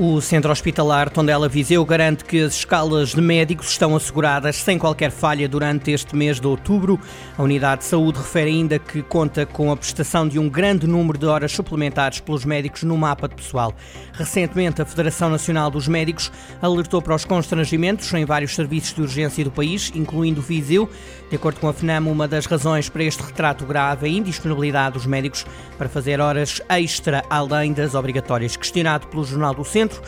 O Centro Hospitalar Tondela Viseu garante que as escalas de médicos estão asseguradas sem qualquer falha durante este mês de outubro. A Unidade de Saúde refere ainda que conta com a prestação de um grande número de horas suplementares pelos médicos no mapa de pessoal. Recentemente, a Federação Nacional dos Médicos alertou para os constrangimentos em vários serviços de urgência do país, incluindo o Viseu. De acordo com a FNAM, uma das razões para este retrato grave é a indisponibilidade dos médicos para fazer horas extra além das obrigatórias. Questionado pelo Jornal do Centro, Centro.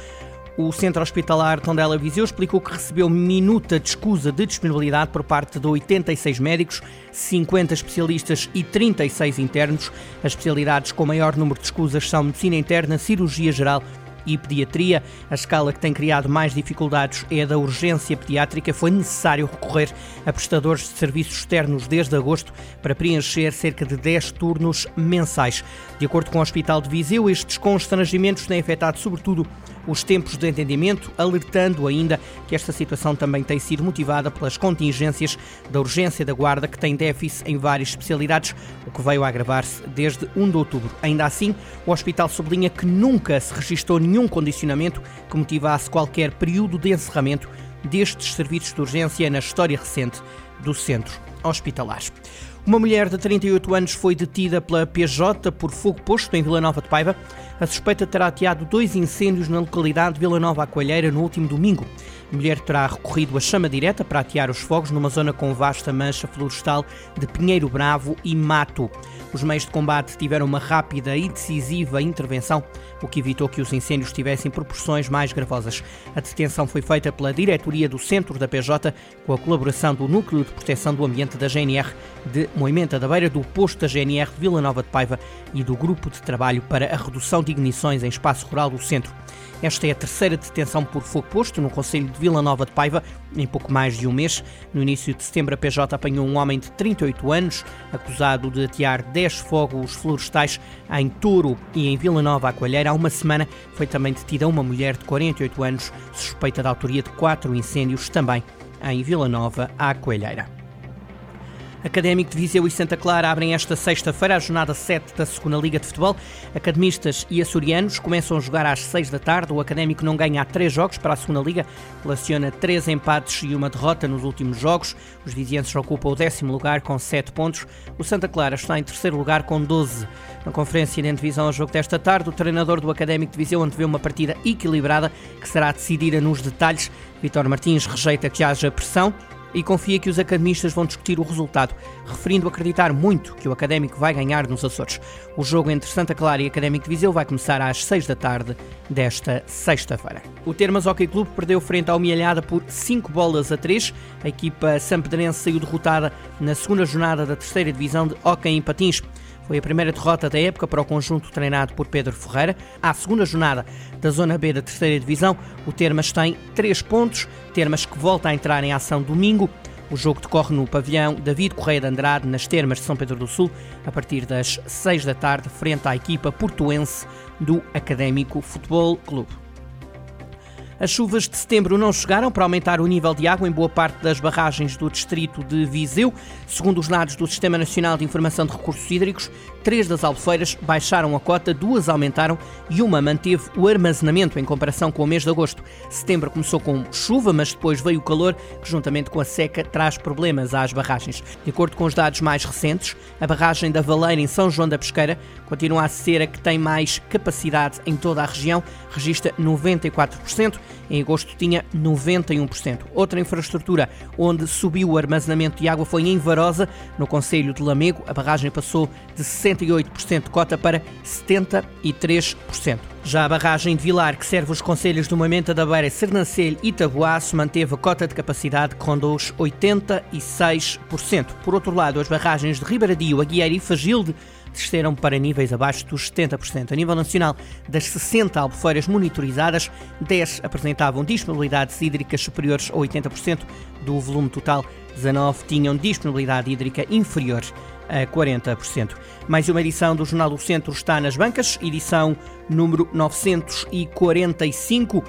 O Centro Hospitalar Tondela Viseu explicou que recebeu minuta de escusa de disponibilidade por parte de 86 médicos, 50 especialistas e 36 internos. As especialidades com maior número de escusas são medicina interna, cirurgia geral e pediatria. A escala que tem criado mais dificuldades é a da urgência pediátrica. Foi necessário recorrer a prestadores de serviços externos desde agosto para preencher cerca de 10 turnos mensais. De acordo com o Hospital de Viseu, estes constrangimentos têm afetado sobretudo os tempos de entendimento, alertando ainda que esta situação também tem sido motivada pelas contingências da urgência da guarda, que tem déficit em várias especialidades, o que veio a agravar-se desde 1 de outubro. Ainda assim, o hospital sublinha que nunca se registrou nenhum condicionamento que motivasse qualquer período de encerramento destes serviços de urgência na história recente do centro hospitalar. Uma mulher de 38 anos foi detida pela PJ por fogo posto em Vila Nova de Paiva. A suspeita terá ateado dois incêndios na localidade de Vila Nova Coelheira no último domingo. A mulher terá recorrido à chama direta para atear os fogos numa zona com vasta mancha florestal de pinheiro bravo e mato. Os meios de combate tiveram uma rápida e decisiva intervenção, o que evitou que os incêndios tivessem proporções mais gravosas. A detenção foi feita pela diretoria do Centro da PJ, com a colaboração do Núcleo de Proteção do Ambiente da GNR de Moimenta da Beira, do posto da GNR de Vila Nova de Paiva e do Grupo de Trabalho para a Redução de Ignições em Espaço Rural do Centro. Esta é a terceira detenção por fogo posto no Conselho de Vila Nova de Paiva em pouco mais de um mês. No início de setembro, a PJ apanhou um homem de 38 anos, acusado de atear 10 fogos florestais em Touro e em Vila Nova, a Coalheira. Há uma semana foi também detida uma mulher de 48 anos, suspeita da autoria de quatro incêndios, também em Vila Nova, à Coelheira. Académico de Viseu e Santa Clara abrem esta sexta-feira a jornada 7 da Segunda Liga de Futebol. Academistas e açorianos começam a jogar às 6 da tarde. O Académico não ganha há três jogos para a Segunda Liga, relaciona três empates e uma derrota nos últimos jogos. Os vizienses ocupam o décimo lugar com 7 pontos. O Santa Clara está em terceiro lugar com 12. Na conferência de divisão ao jogo desta tarde, o treinador do Académico de Viseu antevê uma partida equilibrada que será decidida nos detalhes. Vitor Martins rejeita que haja pressão e confia que os academistas vão discutir o resultado, referindo acreditar muito que o Académico vai ganhar nos Açores. O jogo entre Santa Clara e Académico de Viseu vai começar às 6 da tarde desta sexta-feira. O Termas Hockey Clube perdeu frente ao Mialhada por 5 bolas a 3. A equipa sampedrense saiu derrotada na segunda jornada da terceira divisão de Hockey em Patins. Foi a primeira derrota da época para o conjunto treinado por Pedro Ferreira. À segunda jornada da Zona B da terceira divisão, o Termas tem 3 pontos, Termas que volta a entrar em ação domingo. O jogo decorre no pavilhão David Correia de Andrade, nas Termas de São Pedro do Sul, a partir das 6 da tarde, frente à equipa portuense do Académico Futebol Clube. As chuvas de setembro não chegaram para aumentar o nível de água em boa parte das barragens do distrito de Viseu. Segundo os dados do Sistema Nacional de Informação de Recursos Hídricos, três das albufeiras baixaram a cota, duas aumentaram e uma manteve o armazenamento em comparação com o mês de agosto. Setembro começou com chuva, mas depois veio o calor, que juntamente com a seca traz problemas às barragens. De acordo com os dados mais recentes, a barragem da Valeira em São João da Pesqueira continua a ser a que tem mais capacidade em toda a região, registra 94%, em agosto tinha 91%. Outra infraestrutura onde subiu o armazenamento de água foi em Varosa, no Conselho de Lamego. A barragem passou de 68% de cota para 73%. Já a barragem de Vilar, que serve os conselhos do Moimenta da Beira, Sernancelho e Taboaço, manteve a cota de capacidade que rondou os 86%. Por outro lado, as barragens de Ribaradio, Aguiar e Fagilde desceram para níveis abaixo dos 70%. A nível nacional, das 60 albufeiras monitorizadas, 10 apresentavam disponibilidades hídricas superiores a 80% do volume total, 19 tinham disponibilidade hídrica inferior a 40%. Mais uma edição do Jornal do Centro está nas bancas, edição número 945.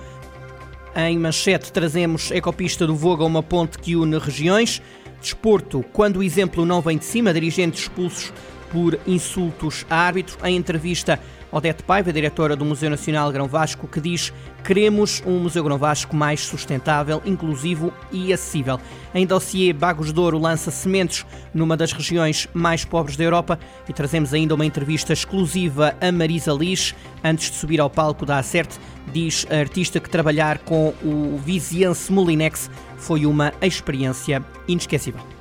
Em manchete trazemos Ecopista do Voga, uma ponte que une regiões. Desporto, quando o exemplo não vem de cima, dirigentes expulsos por insultos a árbitro. Em entrevista, Odete Paiva, diretora do Museu Nacional Grão Vasco, que diz queremos um Museu Grão Vasco mais sustentável, inclusivo e acessível. Em dossiê, Bagos de Ouro lança sementes numa das regiões mais pobres da Europa e trazemos ainda uma entrevista exclusiva a Marisa Lis. Antes de subir ao palco da Acerte, diz a artista que trabalhar com o viziense Molinex foi uma experiência inesquecível.